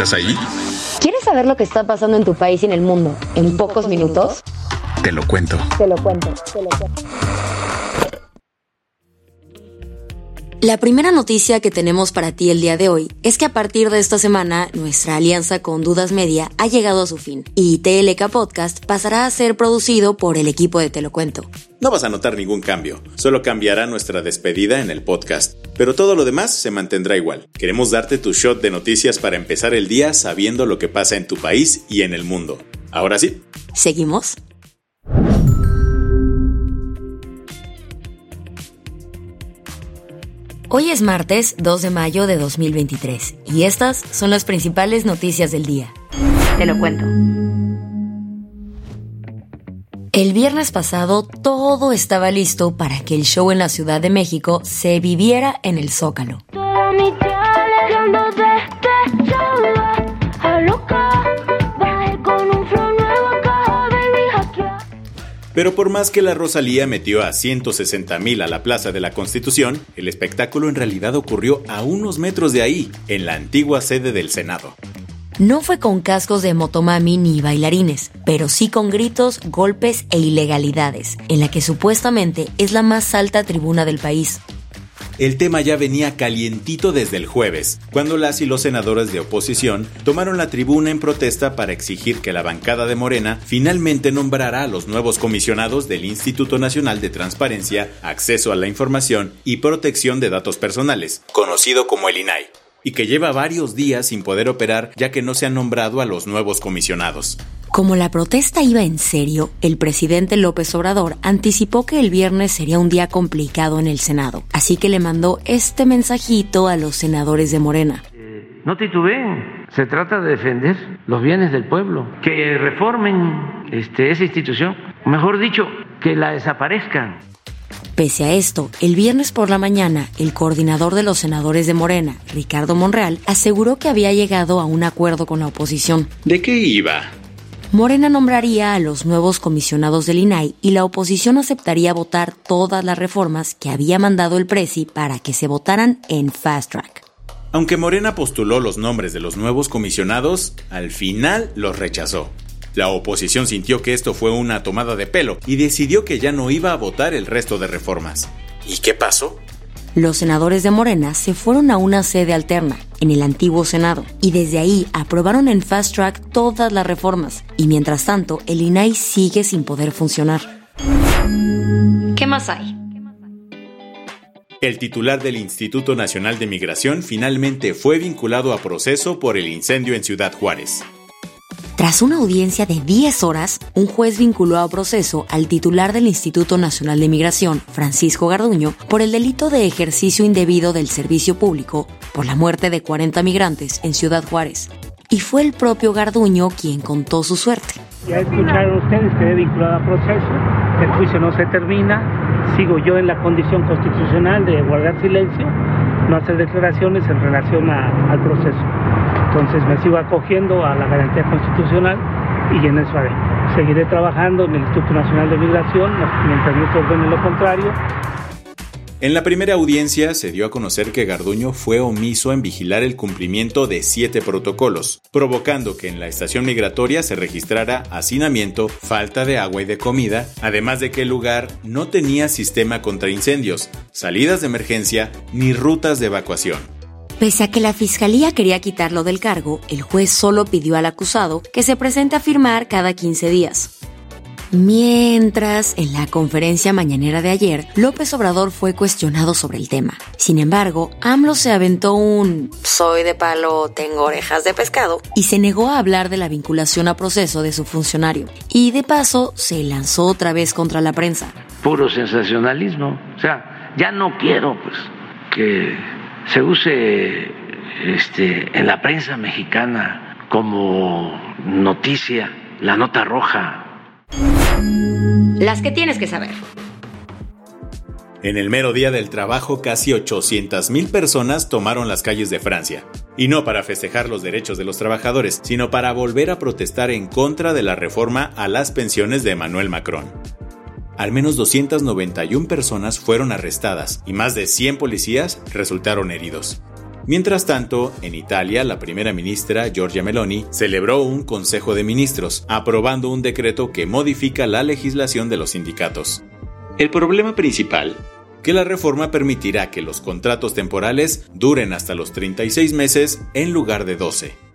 ¿Estás ahí? ¿Quieres saber lo que está pasando en tu país y en el mundo en pocos minutos? Te lo cuento. Te lo cuento, te lo cuento. La primera noticia que tenemos para ti el día de hoy es que a partir de esta semana nuestra alianza con Dudas Media ha llegado a su fin y TLK Podcast pasará a ser producido por el equipo de Te lo cuento. No vas a notar ningún cambio, solo cambiará nuestra despedida en el podcast, pero todo lo demás se mantendrá igual. Queremos darte tu shot de noticias para empezar el día sabiendo lo que pasa en tu país y en el mundo. Ahora sí. ¿Seguimos? Hoy es martes 2 de mayo de 2023 y estas son las principales noticias del día. Te lo cuento. El viernes pasado todo estaba listo para que el show en la Ciudad de México se viviera en el Zócalo. Pero por más que la Rosalía metió a 160 mil a la Plaza de la Constitución, el espectáculo en realidad ocurrió a unos metros de ahí, en la antigua sede del Senado. No fue con cascos de motomami ni bailarines, pero sí con gritos, golpes e ilegalidades, en la que supuestamente es la más alta tribuna del país. El tema ya venía calientito desde el jueves, cuando las y los senadores de oposición tomaron la tribuna en protesta para exigir que la bancada de Morena finalmente nombrara a los nuevos comisionados del Instituto Nacional de Transparencia, Acceso a la Información y Protección de Datos Personales, conocido como el INAI, y que lleva varios días sin poder operar ya que no se han nombrado a los nuevos comisionados. Como la protesta iba en serio, el presidente López Obrador anticipó que el viernes sería un día complicado en el Senado, así que le mandó este mensajito a los senadores de Morena. No titubeen, se trata de defender los bienes del pueblo, que reformen este, esa institución, mejor dicho, que la desaparezcan. Pese a esto, el viernes por la mañana, el coordinador de los senadores de Morena, Ricardo Monreal, aseguró que había llegado a un acuerdo con la oposición. ¿De qué iba? Morena nombraría a los nuevos comisionados del INAI y la oposición aceptaría votar todas las reformas que había mandado el Presi para que se votaran en fast track. Aunque Morena postuló los nombres de los nuevos comisionados, al final los rechazó. La oposición sintió que esto fue una tomada de pelo y decidió que ya no iba a votar el resto de reformas. ¿Y qué pasó? Los senadores de Morena se fueron a una sede alterna, en el antiguo Senado, y desde ahí aprobaron en fast track todas las reformas, y mientras tanto el INAI sigue sin poder funcionar. ¿Qué más hay? El titular del Instituto Nacional de Migración finalmente fue vinculado a proceso por el incendio en Ciudad Juárez. Tras una audiencia de 10 horas, un juez vinculó a proceso al titular del Instituto Nacional de Migración, Francisco Garduño, por el delito de ejercicio indebido del servicio público por la muerte de 40 migrantes en Ciudad Juárez. Y fue el propio Garduño quien contó su suerte. Ya escucharon ustedes que he vinculado a proceso, el juicio no se termina, sigo yo en la condición constitucional de guardar silencio, no hacer declaraciones en relación al proceso. Entonces me sigo acogiendo a la garantía constitucional y en eso haré. Seguiré trabajando en el Instituto Nacional de Migración mientras no se ordene lo contrario En la primera audiencia se dio a conocer que Garduño fue omiso en vigilar el cumplimiento de siete protocolos, provocando que en la estación migratoria se registrara hacinamiento, falta de agua y de comida, además de que el lugar no tenía sistema contra incendios, salidas de emergencia ni rutas de evacuación. Pese a que la fiscalía quería quitarlo del cargo, el juez solo pidió al acusado que se presente a firmar cada 15 días. Mientras, en la conferencia mañanera de ayer, López Obrador fue cuestionado sobre el tema. Sin embargo, AMLO se aventó un soy de palo, tengo orejas de pescado y se negó a hablar de la vinculación a proceso de su funcionario. Y de paso, se lanzó otra vez contra la prensa. Puro sensacionalismo. O sea, ya no quiero pues que se use este, en la prensa mexicana como noticia la nota roja las que tienes que saber. En el mero día del trabajo, casi 800.000 personas tomaron las calles de Francia. Y no para festejar los derechos de los trabajadores, sino para volver a protestar en contra de la reforma a las pensiones de Emmanuel Macron. Al menos 291 personas fueron arrestadas y más de 100 policías resultaron heridos. Mientras tanto, en Italia, la primera ministra Giorgia Meloni celebró un Consejo de Ministros, aprobando un decreto que modifica la legislación de los sindicatos. El problema principal que la reforma permitirá que los contratos temporales duren hasta los 36 meses en lugar de 12.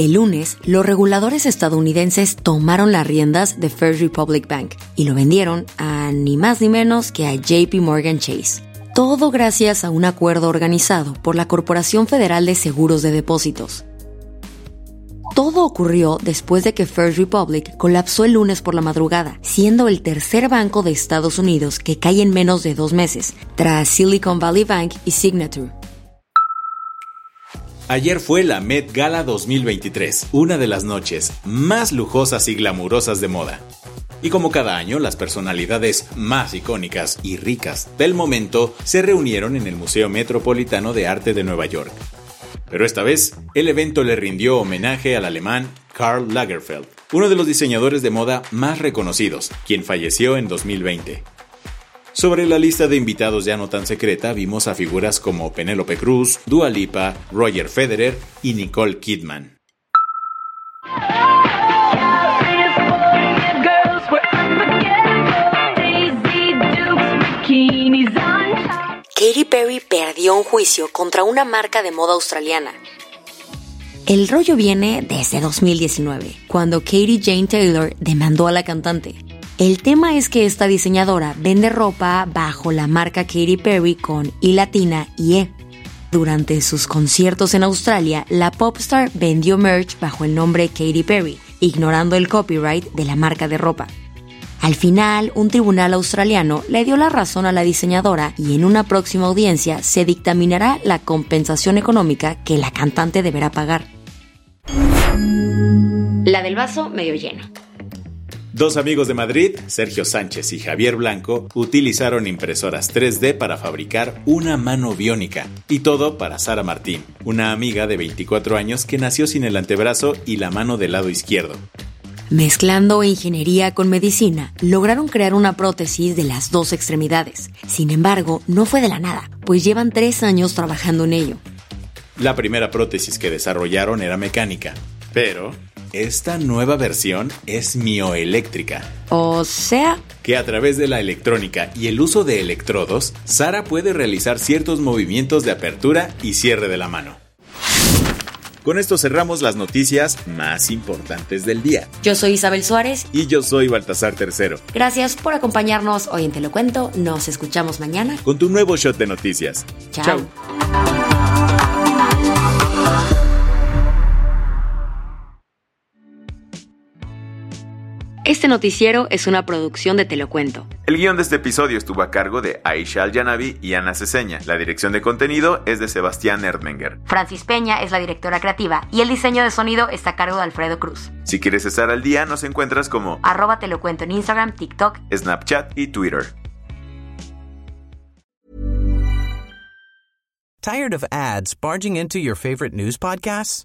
El lunes, los reguladores estadounidenses tomaron las riendas de First Republic Bank y lo vendieron a ni más ni menos que a JP Morgan Chase. Todo gracias a un acuerdo organizado por la Corporación Federal de Seguros de Depósitos. Todo ocurrió después de que First Republic colapsó el lunes por la madrugada, siendo el tercer banco de Estados Unidos que cae en menos de dos meses, tras Silicon Valley Bank y Signature. Ayer fue la Met Gala 2023, una de las noches más lujosas y glamurosas de moda. Y como cada año, las personalidades más icónicas y ricas del momento se reunieron en el Museo Metropolitano de Arte de Nueva York. Pero esta vez, el evento le rindió homenaje al alemán Karl Lagerfeld, uno de los diseñadores de moda más reconocidos, quien falleció en 2020. Sobre la lista de invitados ya no tan secreta vimos a figuras como Penélope Cruz, Dua Lipa, Roger Federer y Nicole Kidman. Katy Perry perdió un juicio contra una marca de moda australiana. El rollo viene desde 2019, cuando Katy Jane Taylor demandó a la cantante. El tema es que esta diseñadora vende ropa bajo la marca Katy Perry con I latina y E. Durante sus conciertos en Australia, la popstar vendió merch bajo el nombre Katy Perry, ignorando el copyright de la marca de ropa. Al final, un tribunal australiano le dio la razón a la diseñadora y en una próxima audiencia se dictaminará la compensación económica que la cantante deberá pagar. La del vaso medio lleno. Dos amigos de Madrid, Sergio Sánchez y Javier Blanco, utilizaron impresoras 3D para fabricar una mano biónica. Y todo para Sara Martín, una amiga de 24 años que nació sin el antebrazo y la mano del lado izquierdo. Mezclando ingeniería con medicina, lograron crear una prótesis de las dos extremidades. Sin embargo, no fue de la nada, pues llevan tres años trabajando en ello. La primera prótesis que desarrollaron era mecánica, pero esta nueva versión es mioeléctrica. O sea, que a través de la electrónica y el uso de electrodos, Sara puede realizar ciertos movimientos de apertura y cierre de la mano. Con esto cerramos las noticias más importantes del día. Yo soy Isabel Suárez. Y yo soy Baltasar Tercero. Gracias por acompañarnos hoy en Te lo cuento. Nos escuchamos mañana. Con tu nuevo shot de noticias. Chao. Este noticiero es una producción de Te lo cuento. El guion de este episodio estuvo a cargo de Aisha Al-Yanabi y Ana Ceseña. La dirección de contenido es de Sebastián Erdmenger. Francis Peña es la directora creativa y el diseño de sonido está a cargo de Alfredo Cruz. Si quieres estar al día, nos encuentras como arroba te lo cuento en Instagram, TikTok, Snapchat y Twitter. Tired of ads barging into your favorite news podcasts?